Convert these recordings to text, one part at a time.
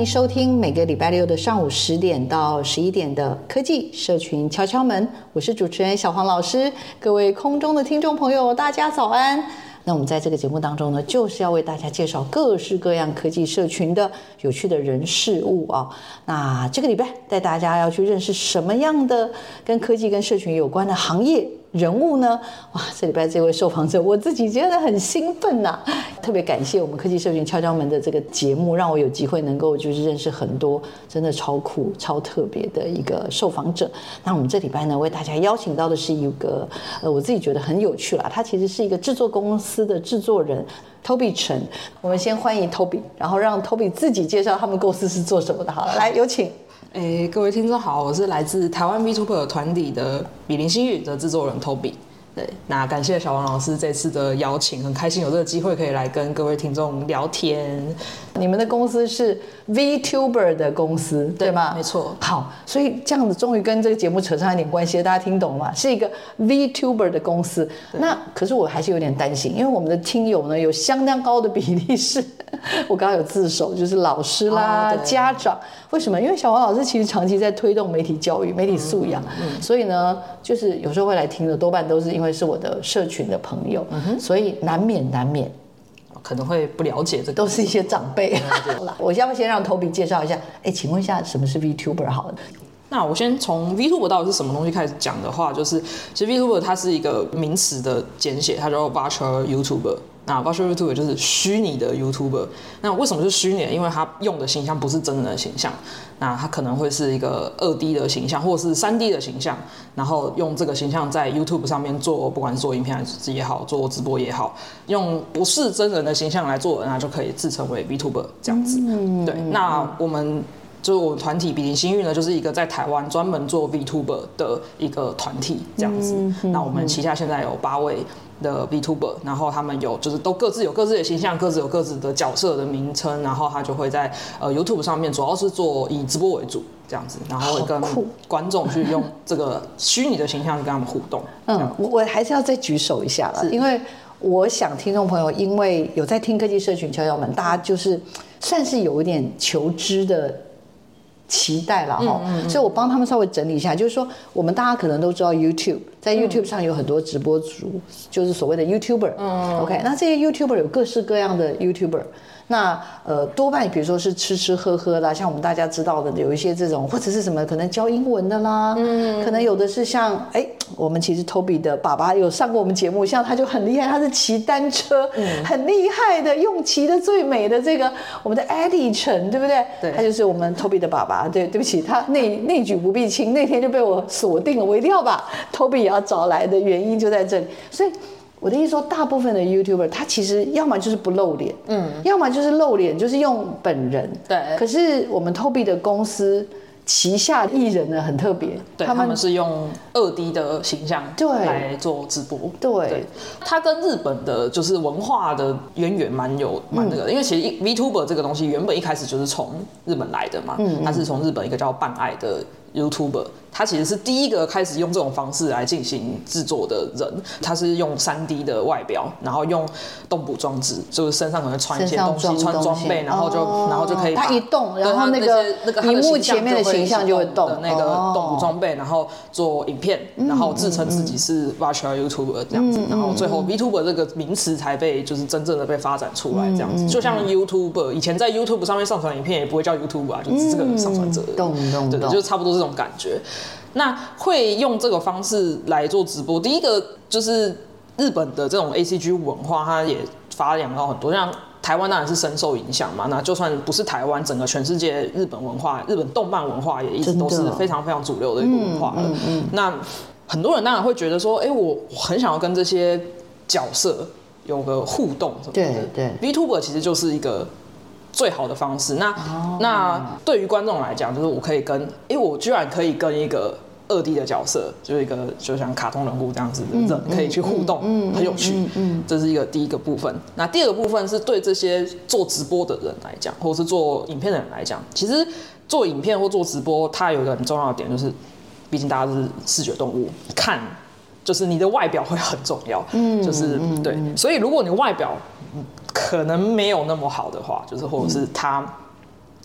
迎收听每个礼拜六的上午十点到十一点的科技社群敲敲门，我是主持人小黄老师。各位空中的听众朋友，大家早安。那我们在这个节目当中呢，就是要为大家介绍各式各样科技社群的有趣的人事物啊。那这个礼拜带大家要去认识什么样的跟科技跟社群有关的行业人物呢？哇，这礼拜这位受访者，我自己觉得很兴奋呐、特别感谢我们科技社群敲敲门的这个节目，让我有机会能够就是认识很多真的超酷、超特别的一个受访者。那我们这礼拜呢，为大家邀请到的是一个呃，我自己觉得很有趣啦，他其实是一个制作公司的制作人，Toby 陈。我们先欢迎 Toby，然后让 Toby 自己介绍他们公司是做什么的。好，来有请。哎，各位听众好，我是来自台湾 VTuber 团体的比林星语的制作人 Toby。对，那感谢小王老师这次的邀请，很开心有这个机会可以来跟各位听众聊天。你们的公司是 VTuber 的公司，对，对吗？没错。好，所以这样子终于跟这个节目扯上一点关系，大家听懂吗？是一个 VTuber 的公司。那可是我还是有点担心，因为我们的听友呢有相当高的比例是，我刚刚有自首，就是老师啦、哦、家长。为什么？因为小王老师其实长期在推动媒体教育、媒体素养，所以呢，就是有时候会来听的多半都是因为是我的社群的朋友，嗯、所以难免难免可能会不了解这个，都是一些长辈。好了，我要不先让 Toby 介绍一下？哎，请问一下，什么是 VTuber？好了，那我先从 VTuber 到底是什么东西开始讲的话，就是其实 VTuber 它是一个名词的简写，它叫 Virtual YouTuber。那 Virtual YouTuber 就是虚拟的 YouTuber。那为什么是虚拟？因为它用的形象不是真人的形象，那它可能会是一个二 D 的形象，或者是三 D 的形象，然后用这个形象在 YouTube 上面做，不管是做影片也好，做直播也好，用不是真人的形象来做，那就可以自称为 VTuber 这样子。嗯、对，那我们就是我们团体比邻星域呢，就是一个在台湾专门做 VTuber 的一个团体这样子。嗯嗯、那我们旗下现在有八位。的 VTuber，然后他们有就是都各自有各自的形象，各自有各自的角色的名称，然后他就会在呃 YouTube 上面主要是做以直播为主这样子，然后会跟观众去用这个虚拟的形象去跟他们互动。嗯，我我还是要再举手一下了，因为我想听众朋友因为有在听科技社群敲敲门，大家就是算是有一点求知的。期待了哈，嗯嗯、所以我帮他们稍微整理一下，就是说，我们大家可能都知道 YouTube，在 YouTube 上有很多直播主，嗯、就是所谓的 YouTuber。嗯，OK，那这些 YouTuber 有各式各样的 YouTuber。那呃，多半比如说是吃吃喝喝啦，像我们大家知道的，有一些这种或者是什么可能教英文的啦，嗯，可能有的是像哎，我们其实 Toby 的爸爸有上过我们节目，像他就很厉害，他是骑单车，嗯，很厉害的，用骑的最美的这个我们的 Eddie 陈，对不对？对，他就是我们 Toby 的爸爸。对，对不起，他内内举不避亲，那天就被我锁定了，我一定要把 Toby 也要找来的原因就在这里，所以。我的意思说，大部分的 YouTuber 他其实要么就是不露脸，嗯，要么就是露脸，就是用本人。对。可是我们 Toby 的公司旗下艺人呢，很特别，对，他们，是用二 D 的形象对来做直播。对。对。他跟日本的就是文化的渊源蛮有蛮那个因为其实 VTuber 这个东西原本一开始就是从日本来的嘛，嗯，它是从日本一个叫半爱的。YouTuber。他其实是第一个开始用这种方式来进行制作的人，他是用三 D 的外表，然后用动捕装置，就是身上可能穿一些东西，穿装备，然后就、哦、然后就可以。他一动，然后那个那个屏幕前面的形象就会动的那个动捕装备，然后做影片，然后自称自己是 Virtual YouTuber 这样子，然后最后 VTuber 这个名词才被就是真正的被发展出来这样子。就像 YouTuber 以前在 YouTube 上面上传影片也不会叫 YouTuber 啊，就只是个上传者，动动对，就差不多这种感觉。那会用这个方式来做直播，第一个就是日本的这种 ACG 文化，它也发扬到很多。像台湾当然是深受影响嘛，那就算不是台湾，整个全世界日本文化、日本动漫文化也一直都是非常非常主流的一个文化了。嗯嗯嗯、那很多人当然会觉得说，哎、欸，我很想要跟这些角色有个互动什么的。对对，VTuber 其实就是一个。最好的方式，那、哦、那对于观众来讲，就是我可以跟，因为，我居然可以跟一个二 D 的角色，就是一个就像卡通人物这样子的人，可以去互动，嗯，很有趣，这是一个第一个部分。那第二个部分是对这些做直播的人来讲，或者是做影片的人来讲，其实做影片或做直播，它有一个很重要的点，就是毕竟大家是视觉动物，看就是你的外表会很重要，嗯，就是对，所以如果你外表。可能没有那么好的话，就是或者是他，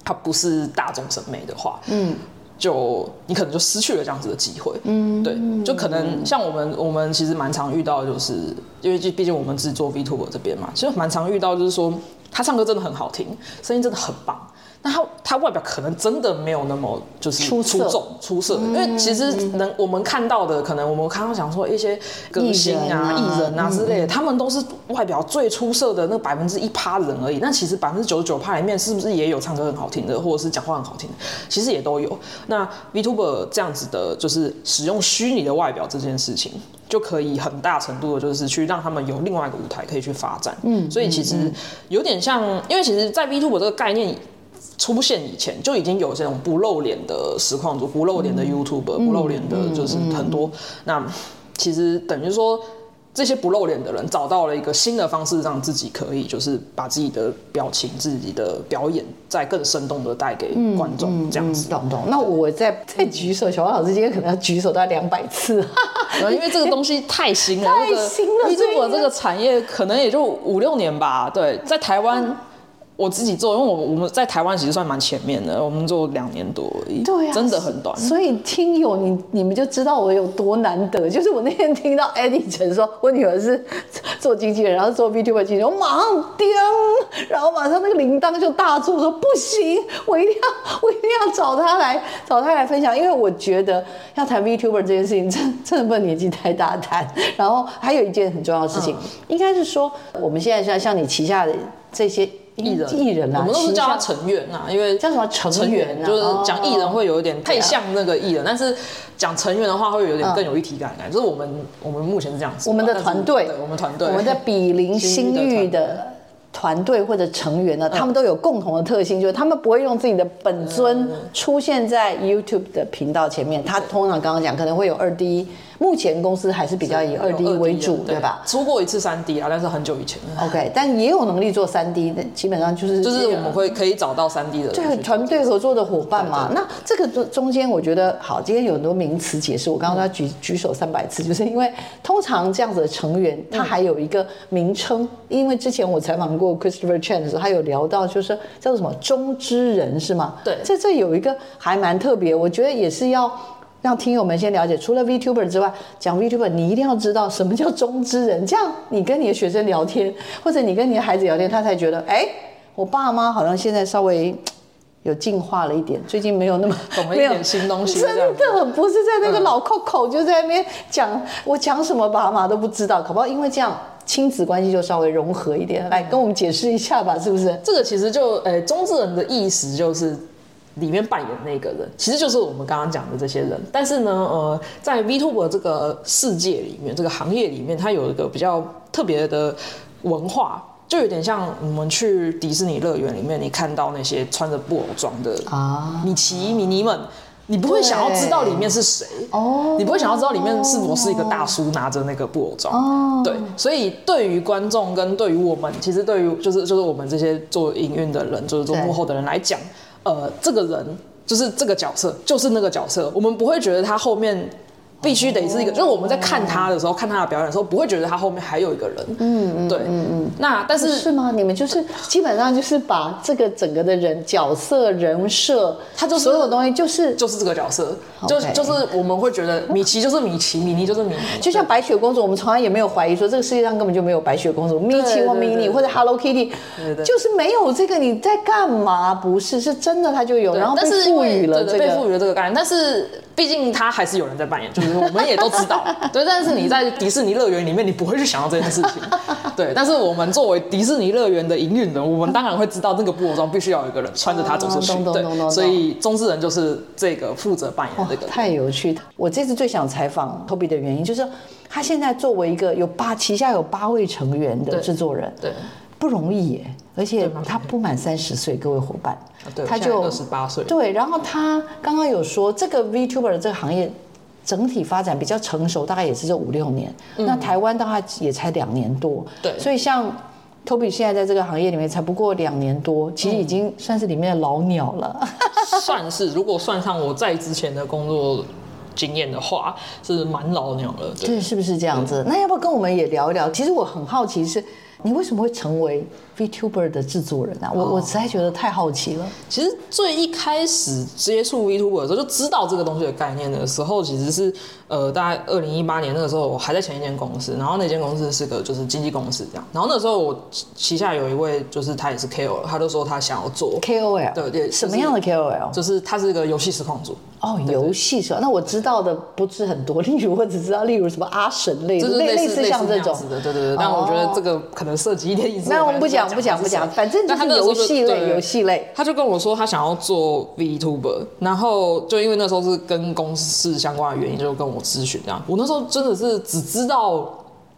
他不是大众审美的话，嗯，就你可能就失去了这样子的机会，嗯，对，就可能像我们，我们其实蛮常遇到，就是因为毕竟我们是做 VTuber 这边嘛，其实蛮常遇到就是说他唱歌真的很好听，声音真的很棒。那他他外表可能真的没有那么就是出众出色，因为其实能我们看到的，可能我们刚刚讲说一些歌星啊、艺人啊之类的，他们都是外表最出色的那百分之一趴人而已。那其实百分之九十九趴里面，是不是也有唱歌很好听的，或者是讲话很好听的？其实也都有。那 VTuber 这样子的，就是使用虚拟的外表这件事情，就可以很大程度的，就是去让他们有另外一个舞台可以去发展。嗯，所以其实有点像，因为其实，在 VTuber 这个概念。出现以前就已经有这种不露脸的实况主，不露脸的 YouTuber，、嗯、不露脸的就是很多。嗯嗯、那其实等于说，这些不露脸的人找到了一个新的方式，让自己可以就是把自己的表情、自己的表演再更生动的带给观众，这样子。懂不懂。那我再再举手，小王老师今天可能要举手大概两百次，因为这个东西太新了，太新了。如果这个产业可能也就五六年吧，对，在台湾。嗯我自己做，因为我我们在台湾其实算蛮前面的，我们做两年多而已，对啊，真的很短。所以听友你你们就知道我有多难得。就是我那天听到 Eddie 陈说，我女儿是做经纪人，然后做 VTuber 经纪人，我马上叮，然后马上那个铃铛就大作，说不行，我一定要我一定要找他来找他来分享，因为我觉得要谈 VTuber 这件事情，真真的不能年纪太大谈。然后还有一件很重要的事情，嗯、应该是说我们现在像像你旗下的这些。艺人，艺人啊，我们都是叫他成员啊，因为叫什么成员，就是讲艺人会有一点太像那个艺人，但是讲成员的话会有点更有一体感感。就是我们，我们目前是这样子，我们的团队，我们团队，我们的比邻星域的团队或者成员呢，他们都有共同的特性，就是他们不会用自己的本尊出现在 YouTube 的频道前面，他通常刚刚讲可能会有二 D。目前公司还是比较以二 D 为主，对吧？出过一次三 D 啊，但是很久以前。OK，但也有能力做三 D 的，基本上就是就是我们会可以找到三 D 的对团队合作的伙伴嘛。那这个中中间，我觉得好，今天有很多名词解释。我刚刚要举举手三百次，就是因为通常这样子的成员，他还有一个名称。因为之前我采访过 Christopher Chen 的时候，他有聊到，就是叫做什么中之人是吗？对，这这有一个还蛮特别，我觉得也是要。让听友们先了解，除了 VTuber 之外，讲 VTuber 你一定要知道什么叫中之人，这样你跟你的学生聊天，或者你跟你的孩子聊天，他才觉得，哎，我爸妈好像现在稍微 有进化了一点，最近没有那么懂了一点新东西，真的不是在那个老扣口就在那边讲，我讲什么爸妈都不知道，可不好？因为这样亲子关系就稍微融合一点，来跟我们解释一下吧，是不是？这个其实就，呃，中之人的意思就是。里面扮演那个人，其实就是我们刚刚讲的这些人。但是呢，呃，在 VTuber 这个世界里面，这个行业里面，它有一个比较特别的文化，就有点像我们去迪士尼乐园里面，你看到那些穿着布偶装的啊米奇、米妮们，你不会想要知道里面是谁哦，你不会想要知道里面是否是一个大叔拿着那个布偶装哦。对，所以对于观众跟对于我们，其实对于就是就是我们这些做营运的人，就是做幕后的人来讲。呃，这个人就是这个角色就是那个角色，我们不会觉得他后面。必须得是一个，就是我们在看他的时候，看他的表演的时候，不会觉得他后面还有一个人。嗯嗯，对，嗯嗯。那但是是吗？你们就是基本上就是把这个整个的人角色人设，他就所有东西就是就是这个角色，就就是我们会觉得米奇就是米奇，米妮就是米妮。就像白雪公主，我们从来也没有怀疑说这个世界上根本就没有白雪公主，米奇或米妮或者 Hello Kitty，就是没有这个你在干嘛？不是，是真的他就有，然后被赋予了这个被赋予了这个概念，但是。毕竟他还是有人在扮演，就是我们也都知道，对。但是你在迪士尼乐园里面，你不会去想到这件事情，对。但是我们作为迪士尼乐园的营运人，我们当然会知道那个布偶装必须要有一个人穿着它走出去，对。所以中之人就是这个负责扮演这个。太有趣！我这次最想采访 Toby 的原因，就是他现在作为一个有八旗下有八位成员的制作人，对。不容易耶，而且他不满三十岁，各位伙伴，他就二十八岁。对，然后他刚刚有说，这个 VTuber 的这个行业整体发展比较成熟，大概也是这五六年。嗯、那台湾大概也才两年多。对，所以像 Toby 现在在这个行业里面才不过两年多，其实已经算是里面的老鸟了。嗯、算是，如果算上我在之前的工作经验的话，是蛮老鸟了。对，是不是这样子？那要不要跟我们也聊一聊？其实我很好奇是。你为什么会成为 VTuber 的制作人啊？我我实在觉得太好奇了。其实最一开始接触 VTuber 的时候，就知道这个东西的概念的时候，其实是呃，大概二零一八年那个时候，我还在前一间公司，然后那间公司是个就是经纪公司这样。然后那时候我旗下有一位，就是他也是 KOL，他就说他想要做 KOL，对对，什么样的 KOL？就是他是一个游戏实况主。哦，游戏是吧？那我知道的不是很多，例如我只知道，例如什么阿神类，就是类似像这种的，对对对。但我觉得这个可能涉及一点隐私。那我们不讲不讲不讲，反正就是游戏类游戏类。他就跟我说他想要做 VTuber，然后就因为那时候是跟公司相关的原因，就跟我咨询这样。我那时候真的是只知道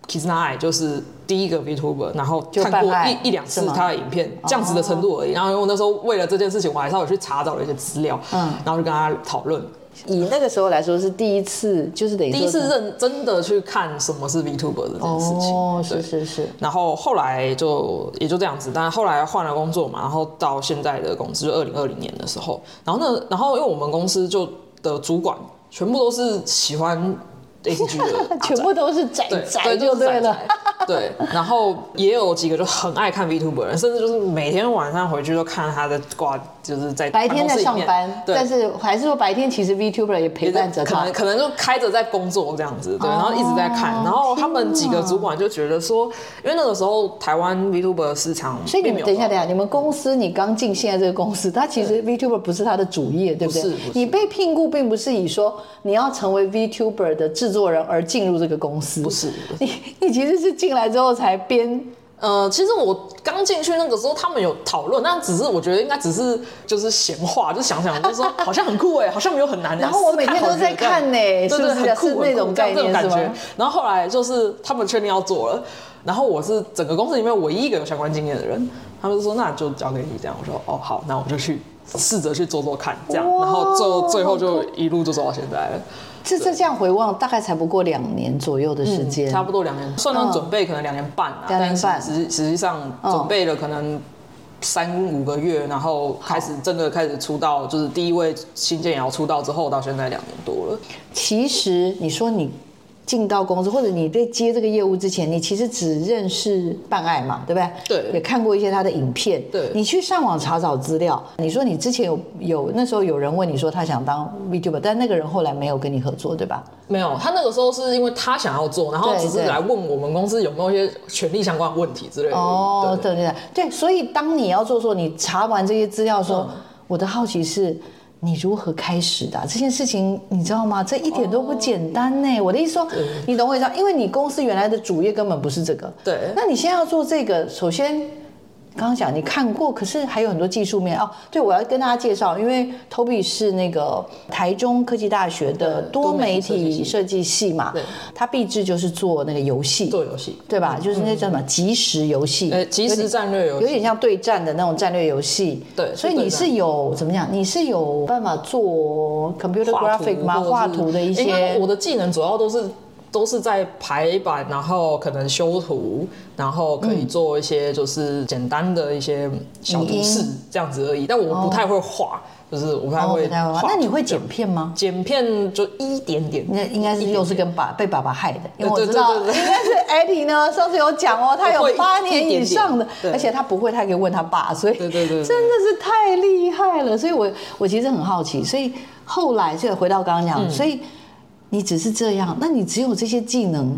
Kizuna 就是。第一个 VTuber，然后看过一一两次他的影片，这样子的程度而已。然后因为我那时候为了这件事情，我还稍微去查找了一些资料，嗯，然后就跟他讨论。以那个时候来说，是第一次，就是等于第一次认真的去看什么是 VTuber 的这件事情。哦，是是是。然后后来就也就这样子，但后来换了工作嘛，然后到现在的公司就二零二零年的时候，然后那，然后因为我们公司就的主管全部都是喜欢。ACG 的 全部都是宅宅就对了，对，然后也有几个就很爱看 VTuber 人，甚至就是每天晚上回去都看他的挂，就是在白天在上班，但是还是说白天其实 VTuber 也陪伴着他，可能可能就开着在工作这样子，对，然后一直在看，然后他们几个主管就觉得说，因为那个时候台湾 VTuber 市场，所以你们等一下等一下，你们公司你刚进现在这个公司，他其实 VTuber 不是他的主业，对不对？你被聘雇并不是以说你要成为 VTuber 的制作人而进入这个公司，不是，你，你其实是进来之后才编。呃，其实我刚进去那个时候，他们有讨论，但只是我觉得应该只是就是闲话，就想想就是说 好像很酷哎，好像没有很难。然后我每天都在看呢，对对，很酷那种概念是吗？然后后来就是他们确定要做了，然后我是整个公司里面唯一一个有相关经验的人，他们就说那就交给你这样。我说哦好，那我就去试着去做做看这样，然后最最后就一路就走到现在了。这这这样回望，大概才不过两年左右的时间，差不多两年，算上准备可能两年半啊。两年半，实实际上准备了可能三五个月，然后开始真的开始出道，就是第一位新建瑶出道之后，到现在两年多了。其实你说你。进到公司，或者你在接这个业务之前，你其实只认识办案嘛，对不对？对，也看过一些他的影片。对，你去上网查找资料，你说你之前有有那时候有人问你说他想当 VTuber，但那个人后来没有跟你合作，对吧？没有，他那个时候是因为他想要做，然后只是来问我们公司有没有一些权利相关的问题之类的。哦，对对对，对，所以当你要做的时候，你查完这些资料说，嗯、我的好奇是。你如何开始的、啊、这件事情，你知道吗？这一点都不简单呢。我的意思说，你懂我意思？因为你公司原来的主业根本不是这个。对。那你现在要做这个，首先。刚刚讲你看过，可是还有很多技术面哦。对，我要跟大家介绍，因为 Toby 是那个台中科技大学的多媒体设计系嘛，对，他毕制就是做那个游戏，做游戏，对吧？就是那叫什么即时游戏，呃，即时战略游戏，有点像对战的那种战略游戏。对，所以你是有怎么讲？你是有办法做 computer graphic 吗？画图的一些，我的技能主要都是。都是在排版，然后可能修图，然后可以做一些就是简单的一些小图示这样子而已。但我不太会画，就是我不太会哦不太会画。那你会剪片吗？剪片就一点点，那应该是又是跟爸被爸爸害的，因为我知道应该是 Eddie 呢，上次有讲哦，他有八年以上的而且他不会，他可以问他爸，所以对对对对。真的是太厉害了。所以我我其实很好奇，所以后来这个回到刚刚讲，所以你只是这样，那你只有这些技能。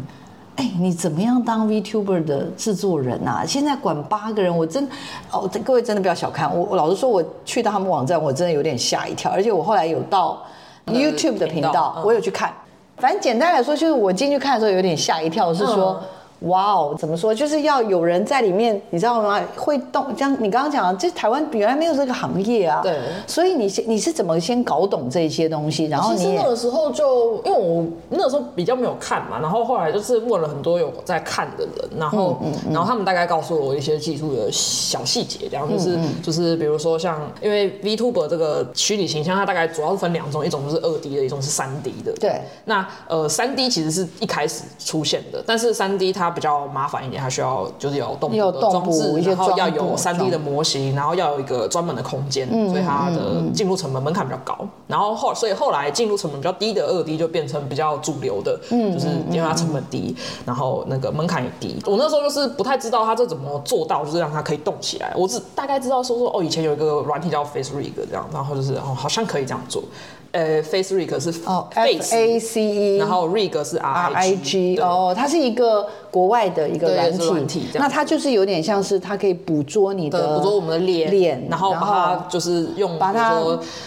哎，你怎么样当 VTuber 的制作人啊？现在管八个人，我真哦，各位真的不要小看我。我老实说，我去到他们网站，我真的有点吓一跳。而且我后来有到 YouTube 的频道，我有去看。反正简单来说，就是我进去看的时候有点吓一跳，是说。哇哦，怎么说？就是要有人在里面，你知道吗？会动，像你刚刚讲的，这台湾原来没有这个行业啊。对。所以你先你是怎么先搞懂这些东西？然后你其实那个时候就因为我那个时候比较没有看嘛，然后后来就是问了很多有在看的人，然后、嗯嗯、然后他们大概告诉我一些技术的小细节，然后就是、就是比如说像因为 VTuber 这个虚拟形象，它大概主要是分两种，一种就是二 D 的，一种是三 D 的。对。那呃三 D 其实是一开始出现的，但是三 D 它比较麻烦一点，它需要就是有动有的装置，然后要有三 D 的模型，然后要有一个专门的空间，嗯、所以它的进入成本门槛比较高。然后后所以后来进入成本比较低的二 D 就变成比较主流的，嗯、就是因为它成本低，然后那个门槛也低。我那时候就是不太知道它这怎么做到，就是让它可以动起来。我只大概知道说说哦，以前有一个软体叫 Face Rig 这样，然后就是哦好像可以这样做。呃，Face Rig 是哦，F A C E，然后 Rig 是 R I G，哦，它是一个国外的一个软体，软体那它就是有点像是它可以捕捉你的捕捉我们的脸，脸，然后把它就是用把它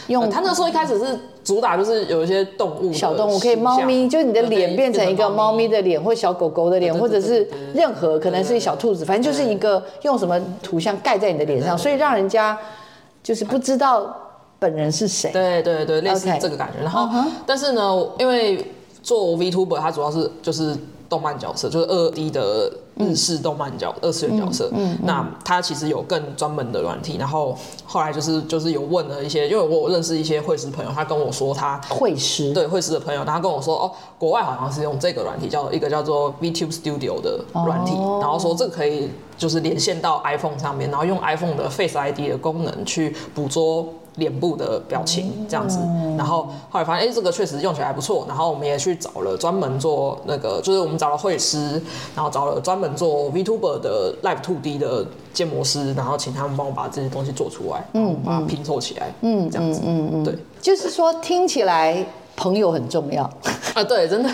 用，它那时候一开始是主打就是有一些动物小动物，可以猫咪，就是你的脸变成一个猫咪。的脸，或小狗狗的脸，或者是任何可能是小兔子，反正就是一个用什么图像盖在你的脸上，所以让人家就是不知道。本人是谁？对对对，类似这个感觉。然后，uh huh. 但是呢，因为做 VTuber，它主要是就是动漫角色，就是二 D 的日式动漫角、嗯、二次元角色。嗯，嗯那它其实有更专门的软体。然后后来就是就是有问了一些，因为我认识一些绘师朋友，他跟我说他绘师对绘师的朋友，他跟我说哦，国外好像是用这个软体，叫一个叫做 VTube Studio 的软体，哦、然后说这个可以就是连线到 iPhone 上面，然后用 iPhone 的 Face ID 的功能去捕捉。脸部的表情这样子，然后后来发现，哎，这个确实用起来还不错。然后我们也去找了专门做那个，就是我们找了绘师，然后找了专门做 VTuber 的 Live 2D 的建模师，然后请他们帮我把这些东西做出来，嗯，把它拼凑起来，嗯，这样子，嗯嗯，对，就是说听起来朋友很重要。啊，对，真的，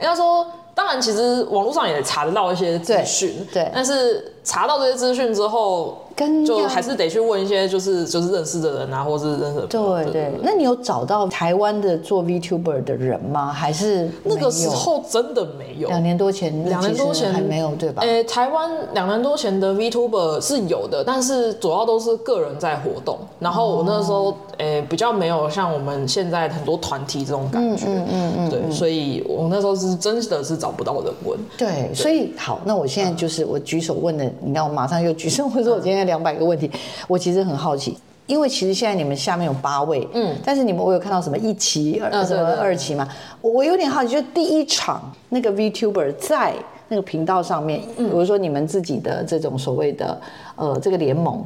应该说，当然其实网络上也查得到一些资讯，对，但是查到这些资讯之后。跟就还是得去问一些，就是就是认识的人啊，或是认识的。对对，那你有找到台湾的做 VTuber 的人吗？还是那个时候真的没有？两年多前，两年多前还没有对吧？诶，台湾两年多前的 VTuber 是有的，但是主要都是个人在活动。然后我那时候诶比较没有像我们现在很多团体这种感觉，嗯嗯嗯，对，所以我那时候是真的是找不到人问。对，所以好，那我现在就是我举手问的，你看我马上又举手，我说我今天。两百个问题，我其实很好奇，因为其实现在你们下面有八位，嗯，但是你们我有看到什么一期、二什么二期嘛？我有点好奇，就第一场那个 VTuber 在那个频道上面，比如说你们自己的这种所谓的呃这个联盟，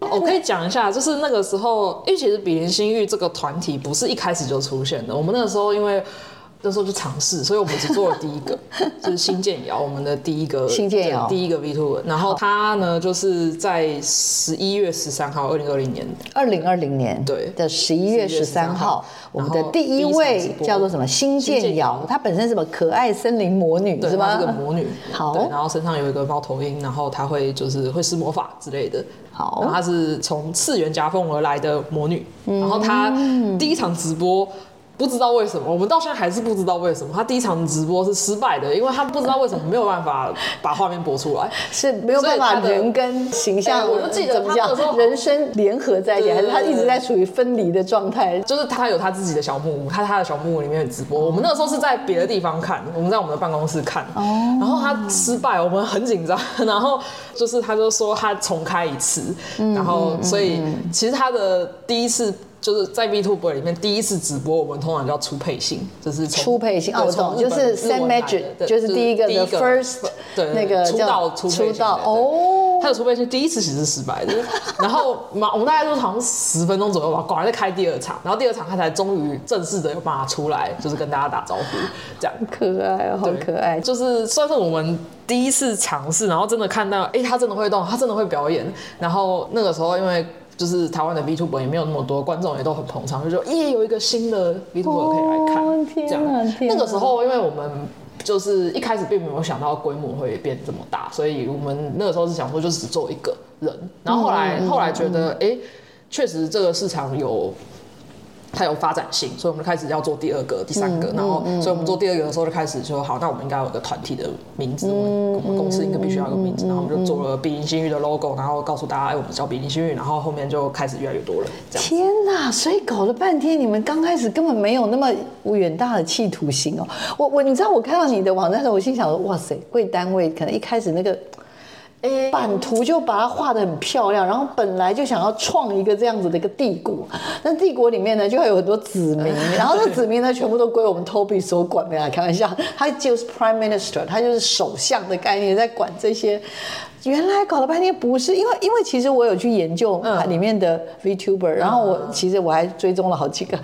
我可以讲一下，就是那个时候，因为其实比邻心玉这个团体不是一开始就出现的，我们那个时候因为。那时候就尝试，所以我们只做了第一个，就是新建瑶，我们的第一个新建瑶，第一个 VTuber。然后他呢，就是在十一月十三号，二零二零年，二零二零年对的十一月十三号，我们的第一位叫做什么新建瑶，她本身是什么可爱森林魔女是吗？是个魔女，好，然后身上有一个猫头鹰，然后她会就是会施魔法之类的，好，然后她是从次元夹缝而来的魔女，然后她第一场直播。不知道为什么，我们到现在还是不知道为什么。他第一场直播是失败的，因为他不知道为什么没有办法把画面播出来，是没有办法人跟形象，我不记得怎么讲，人生联合在一起，还是他一直在处于分离的状态？就是他有他自己的小木屋，他他的小木屋里面直播。我们那个时候是在别的地方看，我们在我们的办公室看，哦。然后他失败，我们很紧张，然后就是他就说他重开一次，然后所以其实他的第一次。就是在 VTuber 里面第一次直播，我们通常叫初配信，就是初配信哦，懂，就是 Send Magic，就是第一个的 first，对，那个出道出出道哦。他的出配信第一次其实是失败的，然后嘛，我们大概都好像十分钟左右吧，果然在开第二场，然后第二场他才终于正式的有办法出来，就是跟大家打招呼，这样可爱，好可爱，就是算是我们第一次尝试，然后真的看到，哎，他真的会动，他真的会表演，然后那个时候因为。就是台湾的 VTuber 也没有那么多，观众也都很捧场，就说耶，有一个新的 VTuber 可以来看，哦、这样。那个时候，因为我们就是一开始并没有想到规模会变这么大，所以我们那个时候是想说，就只做一个人。然后后来、嗯、后来觉得，哎、嗯，确实这个市场有。它有发展性，所以我们就开始要做第二个、第三个，嗯、然后，所以我们做第二个的时候就开始说，好，那我们应该有个团体的名字，嗯、我们公司应该必须要有个名字，嗯、然后我们就做了比邻新域的 logo，然后告诉大家，哎，我们叫比邻新域，然后后面就开始越来越多人。天哪！所以搞了半天，你们刚开始根本没有那么远大的企图心哦。我我，你知道我看到你的网站的时候，我心想说，哇塞，贵单位可能一开始那个。版图就把它画得很漂亮，然后本来就想要创一个这样子的一个帝国，那帝国里面呢就会有很多子民，然后这子民呢全部都归我们 Toby 所管，没来开玩笑，他就是 Prime Minister，他就是首相的概念在管这些。原来搞了半天不是，因为因为其实我有去研究里面的 VTuber，然后我其实我还追踪了好几个。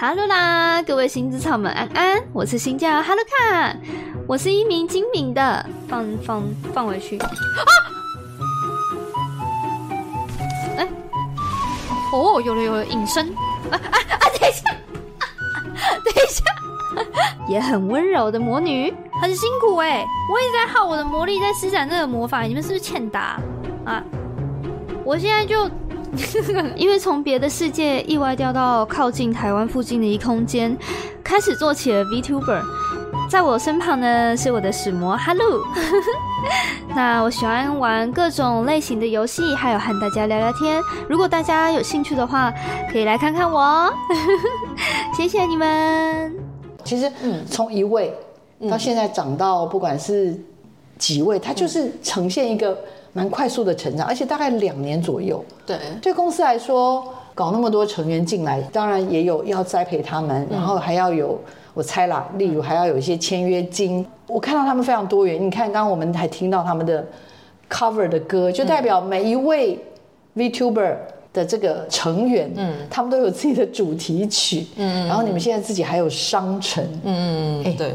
哈喽啦，各位新子草们安安，我是新叫哈喽卡，我是一名精明的，放放放回去啊！哎、哦，有了有了，隐身啊啊啊！等一下，等一下，也很温柔的魔女，很辛苦哎、我一直在耗我的魔力在施展这个魔法，你们是不是欠打啊？我现在就。因为从别的世界意外掉到靠近台湾附近的一空间，开始做起了 VTuber。在我身旁呢是我的使魔哈鲁。那我喜欢玩各种类型的游戏，还有和大家聊聊天。如果大家有兴趣的话，可以来看看我。谢谢你们。其实，嗯，从一位到现在长到不管是几位，它就是呈现一个。蛮快速的成长，而且大概两年左右。对，对公司来说，搞那么多成员进来，当然也有要栽培他们，然后还要有，我猜啦，例如还要有一些签约金。我看到他们非常多元。你看，刚刚我们还听到他们的 cover 的歌，就代表每一位 VTuber 的这个成员，嗯，他们都有自己的主题曲，嗯，然后你们现在自己还有商城，嗯嗯，哎，对。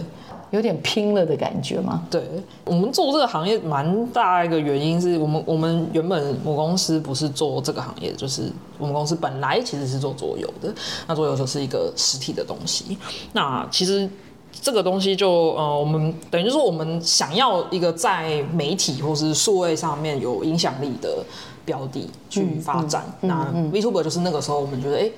有点拼了的感觉吗？对，我们做这个行业蛮大一个原因是我们我们原本母公司不是做这个行业，就是我们公司本来其实是做桌游的。那桌游就是一个实体的东西。那其实这个东西就呃，我们等于就是说我们想要一个在媒体或是数位上面有影响力的标的去发展。嗯嗯嗯、那 VTuber 就是那个时候我们觉得哎，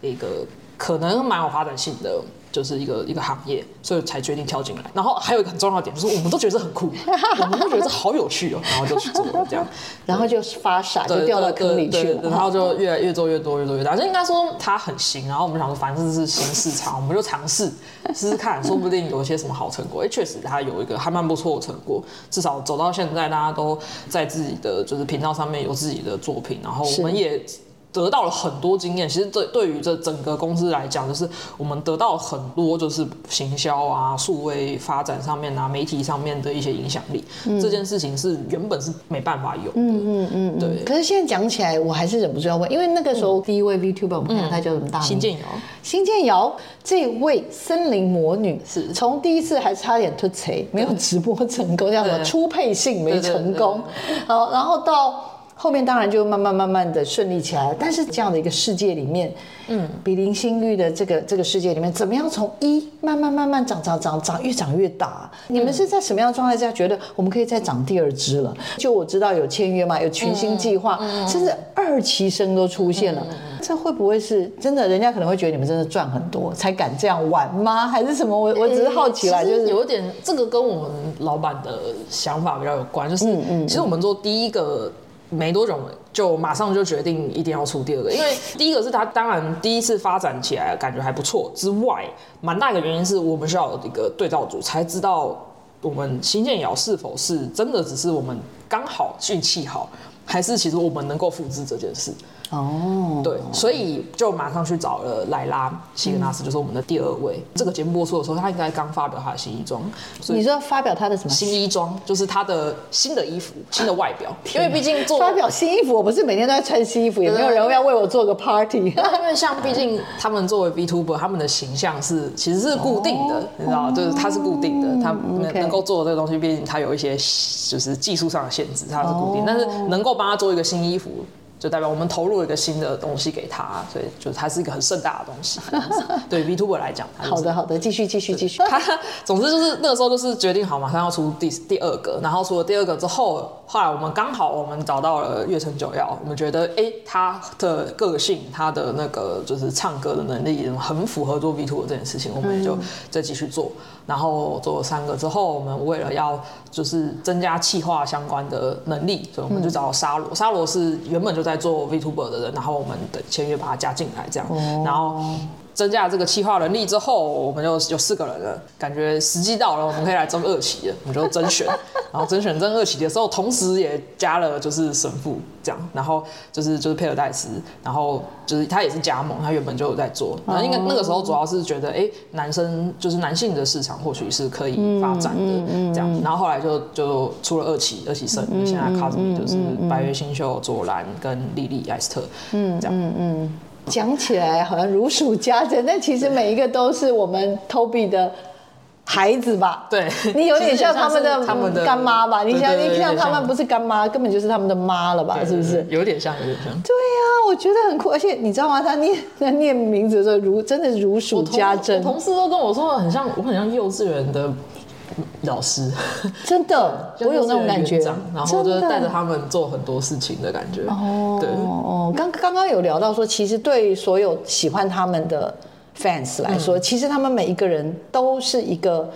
一个可能蛮有发展性的。就是一个一个行业，所以才决定跳进来。然后还有一个很重要的点，就是我们都觉得这很酷，我们都觉得这好有趣哦，然后就去做了这样，然后就发傻，就掉到坑里去了。然后就越来越做越多，越做越大。就应该说它很新，然后我们想说，反正是新市场，我们就尝试试试看，说不定有一些什么好成果。哎，确实它有一个还蛮不错的成果，至少走到现在，大家都在自己的就是频道上面有自己的作品，然后我们也。得到了很多经验，其实这对于这整个公司来讲，就是我们得到很多就是行销啊、数位发展上面啊、媒体上面的一些影响力。嗯、这件事情是原本是没办法有的。嗯嗯嗯，对。可是现在讲起来，我还是忍不住要问，因为那个时候第一位 VTuber，我们看他叫什么大名？新建瑶。新建瑶这位森林魔女是从第一次还差点突锤，没有直播成功，叫什么初配性没成功。好，然后到。后面当然就慢慢慢慢的顺利起来了，但是这样的一个世界里面，嗯，比邻心玉的这个这个世界里面，怎么样从一慢慢慢慢长长长长越长越大？嗯、你们是在什么样的状态下觉得我们可以再长第二支了？就我知道有签约嘛，有群星计划，嗯、甚至二期生都出现了，嗯、这会不会是真的？人家可能会觉得你们真的赚很多才敢这样玩吗？还是什么？我我只是好奇啦，就是有点这个跟我们老板的想法比较有关，就是其实我们做第一个。没多久就马上就决定一定要出第二个，因为第一个是他当然第一次发展起来感觉还不错之外，蛮大一个原因是我们需要一个对照组，才知道我们新建瑶是否是真的只是我们刚好运气好。还是其实我们能够复制这件事？哦，对，所以就马上去找了莱拉希格纳斯，就是我们的第二位。这个节目播出的时候，他应该刚发表他的新衣装。你说发表他的什么新衣装？就是他的新的衣服、新的外表。因为毕竟做发表新衣服，我不是每天都在穿新衣服，也没有人要为我做个 party。因为像毕竟他们作为 VTuber，他们的形象是其实是固定的，你知道，就是他是固定的，他能能够做的这个东西，毕竟他有一些就是技术上的限制，他是固定，但是能够帮他做一个新衣服。就代表我们投入了一个新的东西给他，所以就是它是一个很盛大的东西。对 VTuber 来讲，好的好的，继续继续继续。他总之就是那个时候就是决定好马上要出第第二个，然后出了第二个之后，后来我们刚好我们找到了月城久耀，我们觉得哎、欸、他的个性，他的那个就是唱歌的能力很符合做 VTuber 这件事情，我们就再继续做。然后做了三个之后，我们为了要就是增加气化相关的能力，所以我们就找沙罗。沙罗是原本就在。在做 VTuber 的人，然后我们的签约把他加进来，这样，然后增加了这个企划能力之后，我们就有四个人了，感觉时机到了，我们可以来争二期了，我们就甄选，然后甄选争二期的时候，同时也加了就是神父这样，然后就是就是佩尔戴斯，然后就是他也是加盟，他原本就有在做，然后应该那个时候主要是觉得，哎，男生就是男性的市场或许是可以发展的这样，然后后来就就出了二期，二期生，现在 Cosmic 就是白月新秀、佐兰跟莉莉艾斯特，嗯，这样，嗯嗯。讲起来好像如数家珍，但其实每一个都是我们 Toby 的孩子吧？对，你有点像他们的他们的干妈吧？你像你像他们不是干妈，根本就是他们的妈了吧？是不是？有点像，有点像。对呀，我觉得很酷，而且你知道吗？他念他念名字的时候，如真的如数家珍。同事都跟我说很像，我很像幼稚园的。老师，真的，我有那种感觉，然后就是带着他们做很多事情的感觉。哦，对，哦，刚刚刚有聊到说，其实对所有喜欢他们的 fans 来说，其实他们每一个人都是一个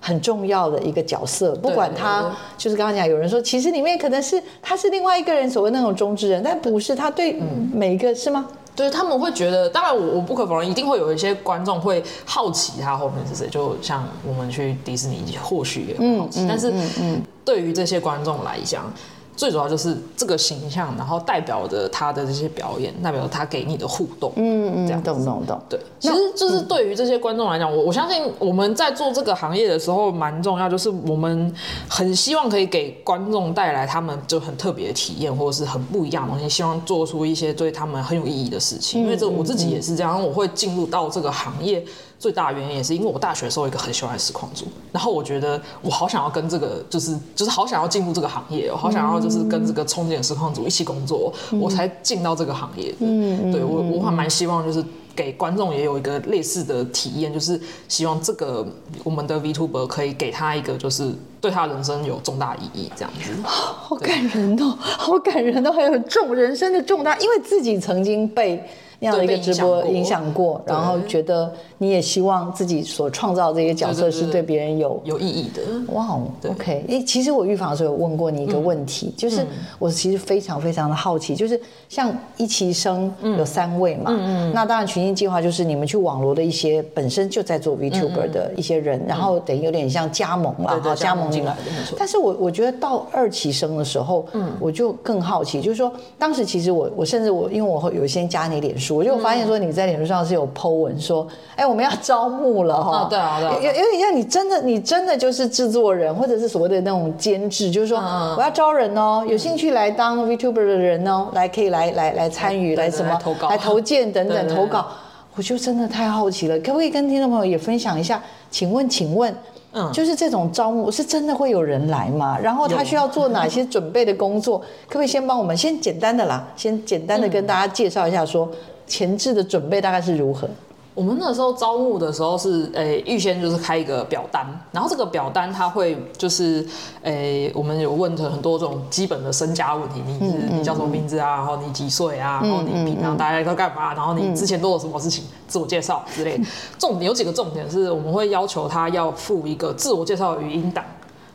很重要的一个角色，不管他就是刚刚讲，有人说其实里面可能是他是另外一个人所谓那种中之人，但不是，他对每一个是吗？对，他们会觉得，当然我我不可否认，一定会有一些观众会好奇他后面是谁，就像我们去迪士尼，或许也很好奇，但是对于这些观众来讲。最主要就是这个形象，然后代表着他的这些表演，代表他给你的互动，嗯嗯，这样懂懂懂。对，其实就是对于这些观众来讲，我我相信我们在做这个行业的时候蛮重要，就是我们很希望可以给观众带来他们就很特别的体验，或者是很不一样的东西，希望做出一些对他们很有意义的事情。因为这我自己也是这样，我会进入到这个行业。最大的原因也是因为我大学的时候一个很喜欢的实况组，然后我觉得我好想要跟这个就是就是好想要进入这个行业，我好想要就是跟这个冲击的实况组一起工作，我才进到这个行业的。嗯，对我我还蛮希望就是给观众也有一个类似的体验，就是希望这个我们的 VTuber 可以给他一个就是对他人生有重大意义这样子。好感人哦，好感人哦，还有重人生的重大，因为自己曾经被。那样的一个直播影响过，然后觉得你也希望自己所创造的这些角色是对别人有有意义的。哇，OK，哎，其实我预防的时候有问过你一个问题，就是我其实非常非常的好奇，就是像一期生有三位嘛，那当然群星计划就是你们去网罗的一些本身就在做 VTuber 的一些人，然后等于有点像加盟了，哈，加盟进来。但是我我觉得到二期生的时候，嗯，我就更好奇，就是说当时其实我我甚至我因为我会有一些加你脸书。我就发现说你在脸书上是有 po 文说，哎，我们要招募了哈。对啊，对啊。有有点像你真的，你真的就是制作人，或者是所谓的那种监制，就是说我要招人哦，有兴趣来当 VTuber 的人哦，来可以来来来参与，来什么投稿、来投件 等等投稿。我就真的太好奇了，可不可以跟听众朋友也分享一下？请问，请问。嗯，就是这种招募是真的会有人来吗？然后他需要做哪些准备的工作？可不可以先帮我们先简单的啦，先简单的跟大家介绍一下，说前置的准备大概是如何？我们那时候招募的时候是，诶、欸，预先就是开一个表单，然后这个表单它会就是，诶、欸，我们有问很多这种基本的身家问题，你是你叫什么名字啊？然后你几岁啊？然后你平常大家都干嘛？然后你之前做了什么事情？自我介绍之类的。重点有几个重点是，我们会要求他要附一个自我介绍的语音档。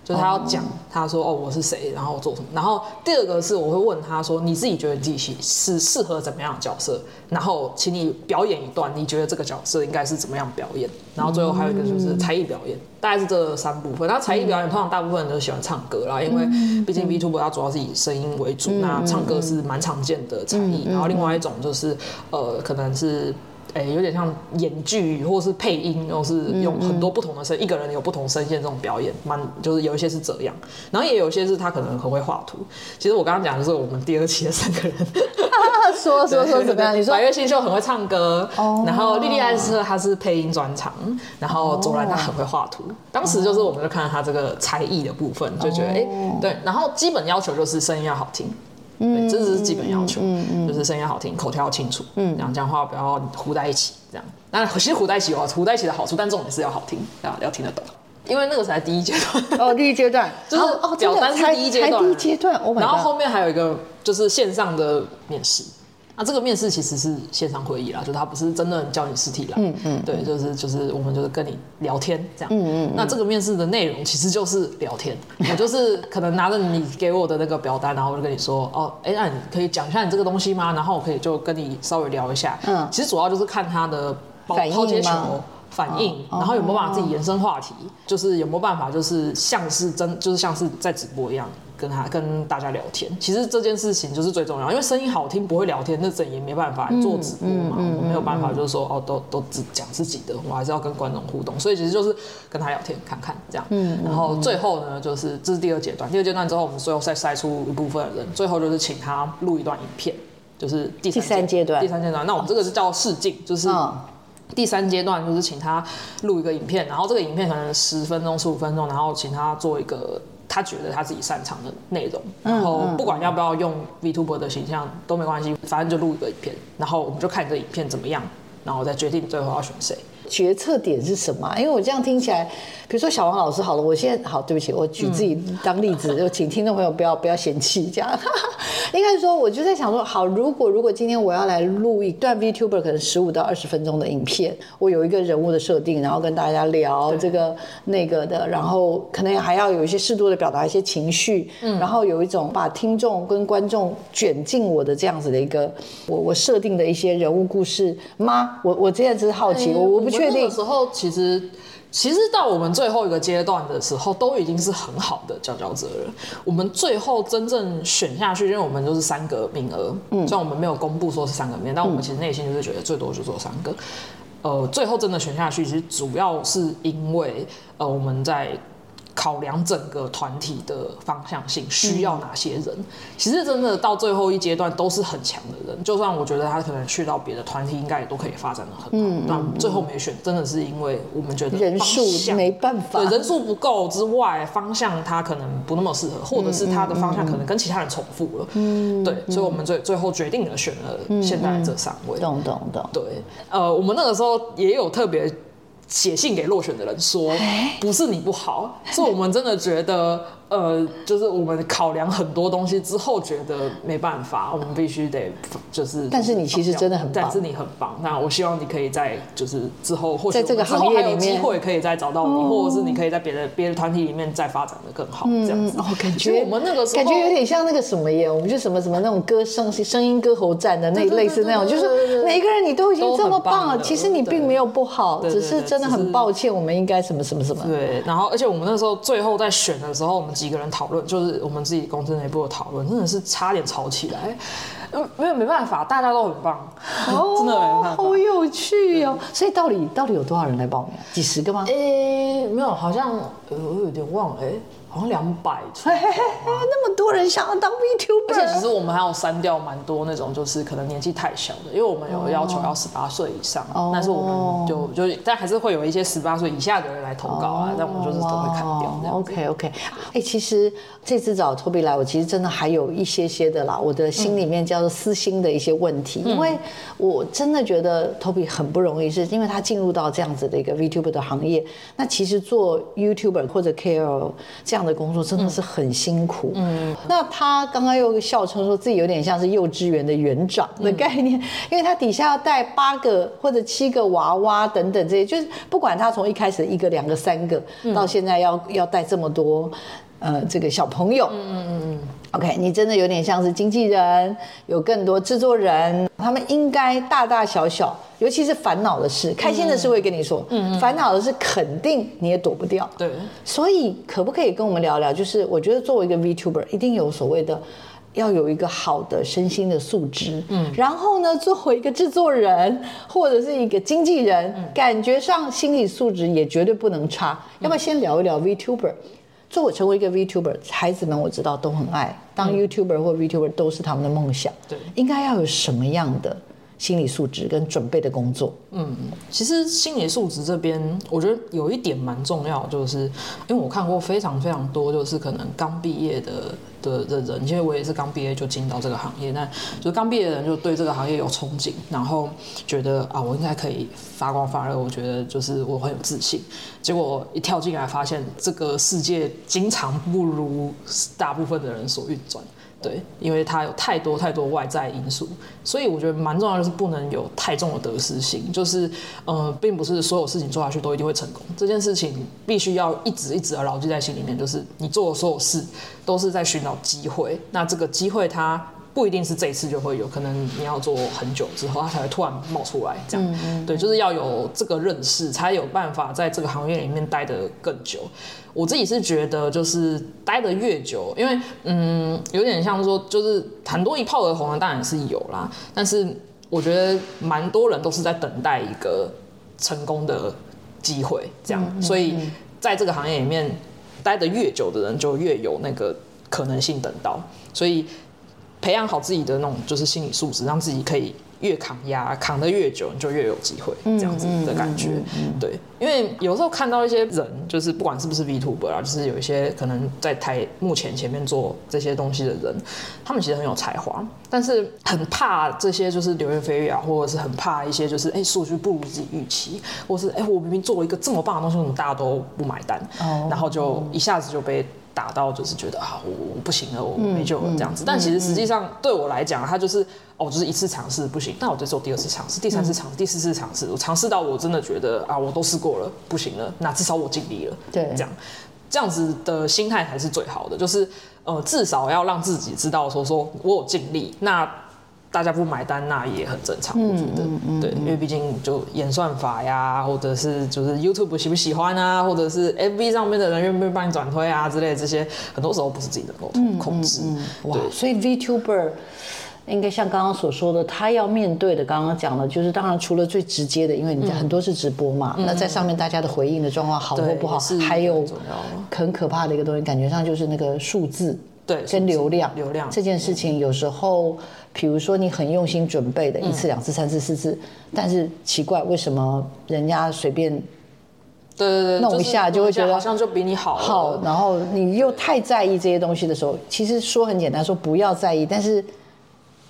就是他要讲他说哦我是谁，然后我做什么。然后第二个是我会问他说，你自己觉得自己是适合怎么样的角色？然后请你表演一段，你觉得这个角色应该是怎么样表演？然后最后还有一个就是才艺表演，大概是这三部分。那才艺表演通常大部分人都喜欢唱歌啦，因为毕竟 VTuber 它主要是以声音为主，那唱歌是蛮常见的才艺。然后另外一种就是呃可能是。哎、欸，有点像演剧，或是配音，又是用很多不同的声，嗯嗯、一个人有不同声线这种表演，蛮就是有一些是这样，然后也有一些是他可能很会画图。其实我刚刚讲的是我们第二期的三个人，说说说怎么样？你说百岳星秀很会唱歌，哦、然后莉莉安斯他是配音专长，然后卓然他很会画图。哦、当时就是我们就看到他这个才艺的部分，就觉得哎、欸，对，然后基本要求就是声音要好听。对，这只是基本要求，嗯嗯、就是声音要好听，口条要清楚，嗯，然后讲话不要糊在一起，这样。当然，其实糊在一起有糊在一起的好处，但重点是要好听，啊，要听得懂。因为那个才第一阶段，哦，第一阶段 就是哦，表单是第一阶段，第一阶段，哦，然后后面还有一个就是线上的面试。那、啊、这个面试其实是线上会议啦，就是他不是真的叫你实体来，嗯嗯，对，就是就是我们就是跟你聊天这样，嗯嗯，嗯，那这个面试的内容其实就是聊天，我就是可能拿着你给我的那个表单，然后我就跟你说，哦，哎，那你可以讲一下你这个东西吗？然后我可以就跟你稍微聊一下，嗯，其实主要就是看他的抛接球反应，然后有没有办法自己延伸话题，就是有没有办法就是像是真就是像是在直播一样。跟他跟大家聊天，其实这件事情就是最重要，因为声音好听不会聊天，那整也没办法做直播嘛，嗯嗯嗯、我没有办法就是说哦，都都只讲自己的，我还是要跟观众互动，所以其实就是跟他聊天看看这样，嗯，然后最后呢，就是这是第二阶段，第二阶段之后，我们最后再筛出一部分的人，最后就是请他录一段影片，就是第三阶段，第三阶段，那我们这个是叫试镜，就是第三阶段就是请他录一个影片，然后这个影片可能十分钟、十五分钟，然后请他做一个。他觉得他自己擅长的内容，然后不管要不要用 VTuber 的形象都没关系，反正就录一个影片，然后我们就看这影片怎么样，然后再决定最后要选谁。决策点是什么？因为我这样听起来，比如说小王老师好了，我现在好，对不起，我举自己当例子，就请听众朋友不要不要嫌弃这样。应该是说，我就在想说，好，如果如果今天我要来录一段 VTuber 可能十五到二十分钟的影片，我有一个人物的设定，然后跟大家聊这个那个的，然后可能还要有一些适度的表达一些情绪，嗯，然后有一种把听众跟观众卷进我的这样子的一个我我设定的一些人物故事吗？我我现在只是好奇，我我不。确定的时候，其实其实到我们最后一个阶段的时候，都已经是很好的佼佼者了。我们最后真正选下去，因为我们就是三个名额，嗯，虽然我们没有公布说是三个名额，但我们其实内心就是觉得最多就做三个。呃，最后真的选下去，其实主要是因为呃我们在。考量整个团体的方向性，需要哪些人？嗯、其实真的到最后一阶段都是很强的人。就算我觉得他可能去到别的团体，应该也都可以发展的很好。嗯，但最后没选，真的是因为我们觉得人数没办法，对，人数不够之外，方向他可能不那么适合，或者是他的方向可能跟其他人重复了。嗯，对，所以我们最最后决定了选了现在这三位。懂懂懂。对，呃，我们那个时候也有特别。写信给落选的人说，不是你不好，是我们真的觉得。呃，就是我们考量很多东西之后，觉得没办法，我们必须得就是。但是你其实真的很棒，但是你很棒。那我希望你可以在就是之后，或在这个行业里面，还有机会可以再找到你，或者是你可以在别的别的团体里面再发展的更好，这样子。哦，感觉我们那个时候感觉有点像那个什么耶，我们就什么什么那种歌声声音歌喉战的那类似那种，就是每一个人你都已经这么棒了，其实你并没有不好，只是真的很抱歉，我们应该什么什么什么。对，然后而且我们那时候最后在选的时候，我们。几个人讨论，就是我们自己公司内部的讨论，真的是差点吵起来。没有没办法，大家都很棒，哦、真的没办法，好有趣哦。所以到底到底有多少人来报名？几十个吗？诶、欸，没有，好像呃，我有点忘了，诶。好像两百，那么多人想要当 VTuber，而且其实我们还有删掉蛮多那种，就是可能年纪太小的，因为我们有要求要十八岁以上，但是我们就就但还是会有一些十八岁以下的人来投稿啊，但我们就是都会砍掉。OK OK，哎，其实这次找 Toby 来，我其实真的还有一些些的啦，我的心里面叫做私心的一些问题，因为我真的觉得 Toby 很不容易，是因为他进入到这样子的一个 VTuber 的行业，那其实做 YouTuber 或者 KOL 这样。样的工作真的是很辛苦。嗯，那他刚刚又笑称说自己有点像是幼稚园的园长的概念，嗯、因为他底下要带八个或者七个娃娃等等这些，就是不管他从一开始一个、两个、三个，到现在要要带这么多。呃，这个小朋友，嗯嗯嗯，OK，你真的有点像是经纪人，有更多制作人，他们应该大大小小，尤其是烦恼的事，开心的事会跟你说，嗯，烦恼的事肯定你也躲不掉，对，所以可不可以跟我们聊聊？就是我觉得作为一个 VTuber，一定有所谓的要有一个好的身心的素质，嗯，然后呢，作为一个制作人或者是一个经纪人，感觉上心理素质也绝对不能差。要不要先聊一聊 VTuber？做我成为一个 VTuber，孩子们我知道都很爱当 YouTuber 或 VTuber 都是他们的梦想。对，应该要有什么样的心理素质跟准备的工作？嗯，其实心理素质这边，我觉得有一点蛮重要，就是因为我看过非常非常多，就是可能刚毕业的。的的人，因为我也是刚毕业就进到这个行业，那就刚毕业的人就对这个行业有憧憬，然后觉得啊，我应该可以发光发热，我觉得就是我很有自信。结果一跳进来，发现这个世界经常不如大部分的人所运转。对，因为它有太多太多外在因素，所以我觉得蛮重要的是不能有太重的得失心，就是呃，并不是所有事情做下去都一定会成功，这件事情必须要一直一直的牢记在心里面，就是你做的所有事都是在寻找机会，那这个机会它。不一定是这一次就会有，可能你要做很久之后，它才会突然冒出来。这样，对，就是要有这个认识，才有办法在这个行业里面待得更久。我自己是觉得，就是待得越久，因为嗯，有点像说，就是很多一炮而红的当然是有啦，但是我觉得蛮多人都是在等待一个成功的机会，这样。所以在这个行业里面待得越久的人，就越有那个可能性等到。所以。培养好自己的那种就是心理素质，让自己可以越抗压，扛得越久，你就越有机会，这样子的感觉。对，因为有时候看到一些人，就是不管是不是 VTuber 啊，就是有一些可能在台幕前前面做这些东西的人，他们其实很有才华，但是很怕这些就是流言蜚语啊，或者是很怕一些就是哎数据不如自己预期，或是哎我明明做了一个这么棒的东西，为什么大家都不买单？然后就一下子就被。打到就是觉得啊，我我不行了，我没救了这样子。但其实实际上对我来讲，它就是哦，就是一次尝试不行，那我就做第二次尝试，第三次尝试，第四次尝试。我尝试到我真的觉得啊，我都试过了，不行了，那至少我尽力了。对，这样这样子的心态才是最好的，就是呃，至少要让自己知道说说我有尽力。那。大家不买单，那也很正常，我觉得，嗯嗯、对，因为毕竟就演算法呀，或者是就是 YouTube 喜不喜欢啊，或者是 FB 上面的人愿不愿意帮你转推啊之类的这些，很多时候不是自己能够控制。嗯。嗯嗯、对，所以 VTuber 应该像刚刚所说的，他要面对的，刚刚讲的，就是当然除了最直接的，因为你很多是直播嘛，嗯、那在上面大家的回应的状况好或不好，还有很可怕的一个东西，感觉上就是那个数字。对，跟流量，流量这件事情有时候，比如说你很用心准备的一次、两次、三次、四次，但是奇怪，为什么人家随便，对对对，弄一下就会觉得好像就比你好，好，然后你又太在意这些东西的时候，其实说很简单，说不要在意，但是。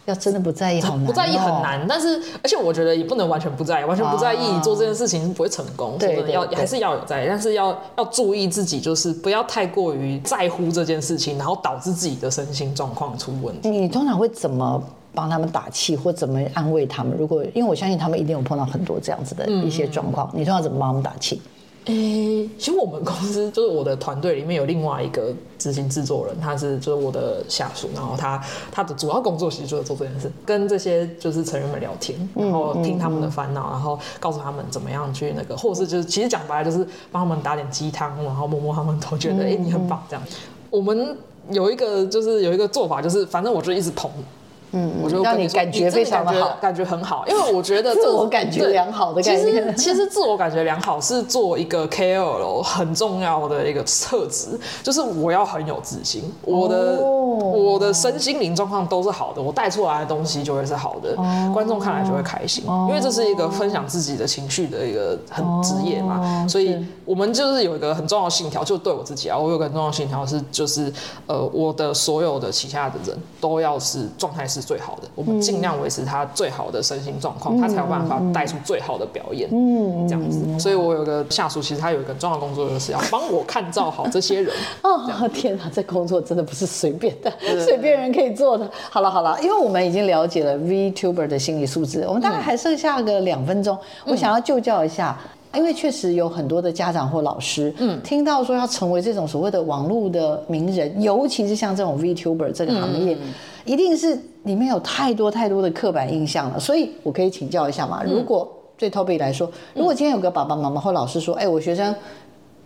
要真的不在意，好难。不在意很难，但是而且我觉得也不能完全不在意，完全不在意你做这件事情不会成功。对，要还是要有在意，但是要要注意自己，就是不要太过于在乎这件事情，然后导致自己的身心状况出问题。你通常会怎么帮他们打气，或怎么安慰他们？如果因为我相信他们一定有碰到很多这样子的一些状况，你通常怎么帮他们打气？诶、欸，其实我们公司就是我的团队里面有另外一个执行制作人，他是就是我的下属，然后他他的主要工作其实就是做这件事，跟这些就是成员们聊天，然后听他们的烦恼，然后告诉他们怎么样去那个，或是就是其实讲白了就是帮他们打点鸡汤，然后摸摸他们头，觉得哎、欸、你很棒这样。我们有一个就是有一个做法，就是反正我就一直捧。嗯，我就让你感觉非常的好，感觉很好，因为我觉得 自我感觉良好的感觉。其实，其实自我感觉良好是做一个 KOL 很重要的一个特质，就是我要很有自信，我的我的身心灵状况都是好的，我带出来的东西就会是好的，观众看来就会开心，因为这是一个分享自己的情绪的一个很职业嘛，所以我们就是有一个很重要的信条，就对我自己啊，我有个很重要的信条是，就是呃，我的所有的旗下的人都要是状态是。是最好的，我们尽量维持他最好的身心状况，他才有办法带出最好的表演。嗯，这样子。所以我有个下属，其实他有一个重要工作，就是要帮我看照好这些人。哦，天哪，这工作真的不是随便的，随便人可以做的。好了好了，因为我们已经了解了 VTuber 的心理素质，我们大概还剩下个两分钟，我想要就教一下。因为确实有很多的家长或老师，嗯，听到说要成为这种所谓的网络的名人，尤其是像这种 VTuber 这个行业，嗯、一定是里面有太多太多的刻板印象了。所以我可以请教一下嘛？如果对 Toby 来说，如果今天有个爸爸妈妈或老师说，哎，我学生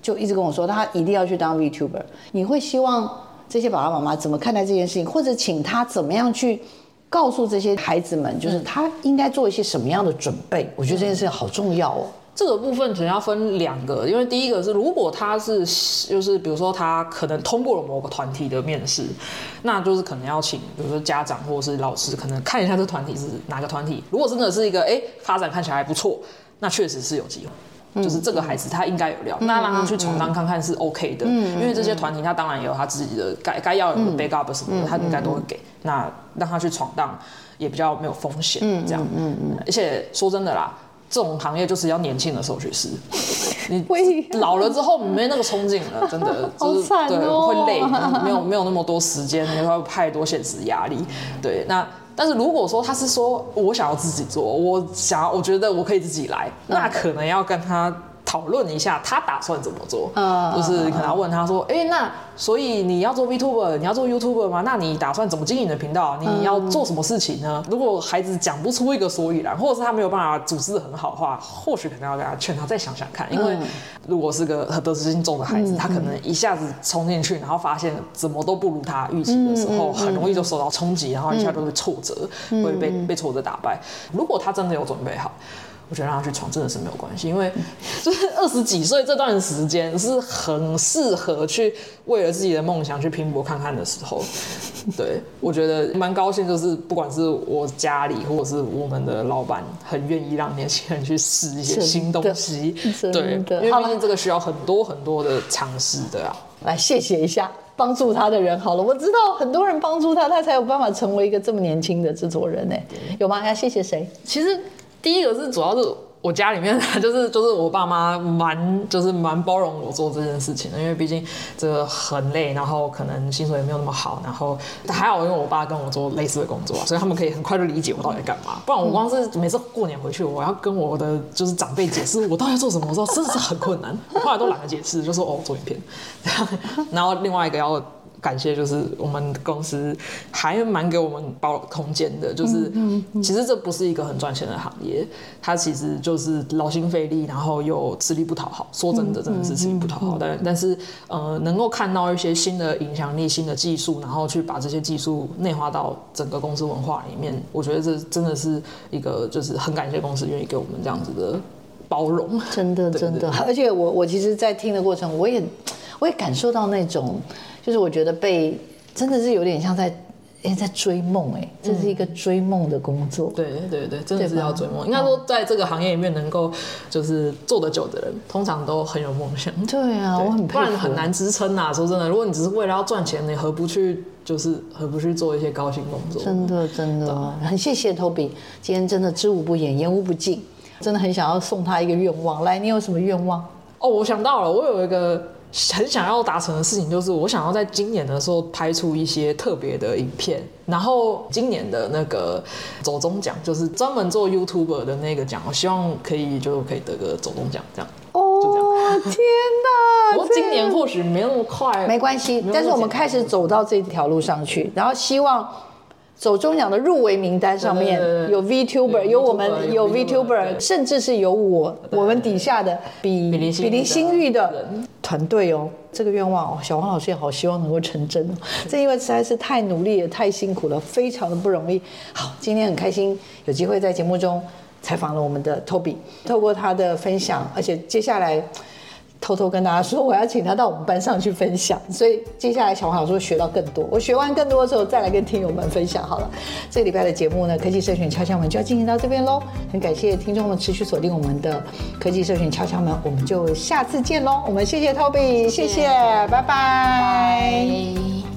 就一直跟我说他一定要去当 VTuber，你会希望这些爸爸妈妈怎么看待这件事情，或者请他怎么样去告诉这些孩子们，就是他应该做一些什么样的准备？我觉得这件事情好重要哦。这个部分可能要分两个，因为第一个是，如果他是就是比如说他可能通过了某个团体的面试，那就是可能要请比如说家长或者是老师可能看一下这团体是哪个团体。如果真的是一个哎发展看起来还不错，那确实是有机会，就是这个孩子他应该有料，那让他去闯荡看看是 OK 的，因为这些团体他当然也有他自己的该该要有的 backup 什么的，他应该都会给。那让他去闯荡也比较没有风险，这样，嗯嗯，而且说真的啦。这种行业就是要年轻的时候去试，你老了之后没那个冲劲了，真的就是对会累，没有没有那么多时间，也会太多现实压力。对，那但是如果说他是说我想要自己做，我想要我觉得我可以自己来，那可能要跟他。讨论一下他打算怎么做，嗯，就是可能要问他说，哎，那所以你要做 VTuber，你要做 YouTuber 吗？那你打算怎么经营你的频道？你要做什么事情呢？如果孩子讲不出一个所以然，或者是他没有办法组织的很好的话，或许可能要给他劝他再想想看，因为如果是个得失心重的孩子，他可能一下子冲进去，然后发现怎么都不如他预期的时候，很容易就受到冲击，然后一下就会挫折，会被被挫折打败。如果他真的有准备好。我觉得让他去闯真的是没有关系，因为就是二十几岁这段时间是很适合去为了自己的梦想去拼搏看看的时候。对，我觉得蛮高兴，就是不管是我家里或者是我们的老板，很愿意让年轻人去试一些新东西。对，因为毕竟这个需要很多很多的尝试的啊。来，谢谢一下帮助他的人。好了，我知道很多人帮助他，他才有办法成为一个这么年轻的制作人呢。有吗？要谢谢谁？其实。第一个是主要是我家里面 就是就是我爸妈蛮就是蛮包容我做这件事情的，因为毕竟这个很累，然后可能薪水也没有那么好，然后还好因为我爸跟我做类似的工作，所以他们可以很快就理解我到底在干嘛。不然我光是每次过年回去，我要跟我的就是长辈解释我到底要做什么，我说真的是很困难，我后来都懒得解释，就说哦做影片，然后另外一个要。感谢，就是我们公司还蛮给我们包空间的，就是其实这不是一个很赚钱的行业，它其实就是劳心费力，然后又吃力不讨好。说真的，真的是吃力不讨好。但但是呃，能够看到一些新的影响力、新的技术，然后去把这些技术内化到整个公司文化里面，我觉得这真的是一个，就是很感谢公司愿意给我们这样子的包容。真的，真的。而且我我其实，在听的过程，我也我也感受到那种。就是我觉得被真的是有点像在哎在追梦哎，这是一个追梦的工作。对对对，真的是要追梦。应该说，在这个行业里面能够就是做得久的人，通常都很有梦想。对啊，我很佩服。不然很难支撑呐。说真的，如果你只是为了要赚钱，你何不去就是何不去做一些高薪工作？真的真的，很谢谢 Toby，今天真的知无不言，言无不尽，真的很想要送他一个愿望。来，你有什么愿望？哦，我想到了，我有一个。很想要达成的事情就是，我想要在今年的时候拍出一些特别的影片，然后今年的那个走中奖，就是专门做 YouTuber 的那个奖，我希望可以就可以得个走中奖这样。哦，天哪！我今年或许没那么快，没关系，但是我们开始走到这条路上去，然后希望。走中奖的入围名单上面有 VTuber，有我们有 VTuber，甚至是有我我们底下的比比邻心玉的团队哦。这个愿望哦，小黄老师也好希望能够成真哦。这因为实在是太努力也太辛苦了，非常的不容易。好，今天很开心有机会在节目中采访了我们的 Toby，透过他的分享，而且接下来。偷偷跟大家说，我要请他到我们班上去分享，所以接下来小黄老师会学到更多。我学完更多的时候，再来跟听友们分享好了。这个礼拜的节目呢，科技社群敲敲门就要进行到这边喽。很感谢听众们持续锁定我们的科技社群敲敲门，我们就下次见喽。我们谢谢 Toby，谢谢，拜拜。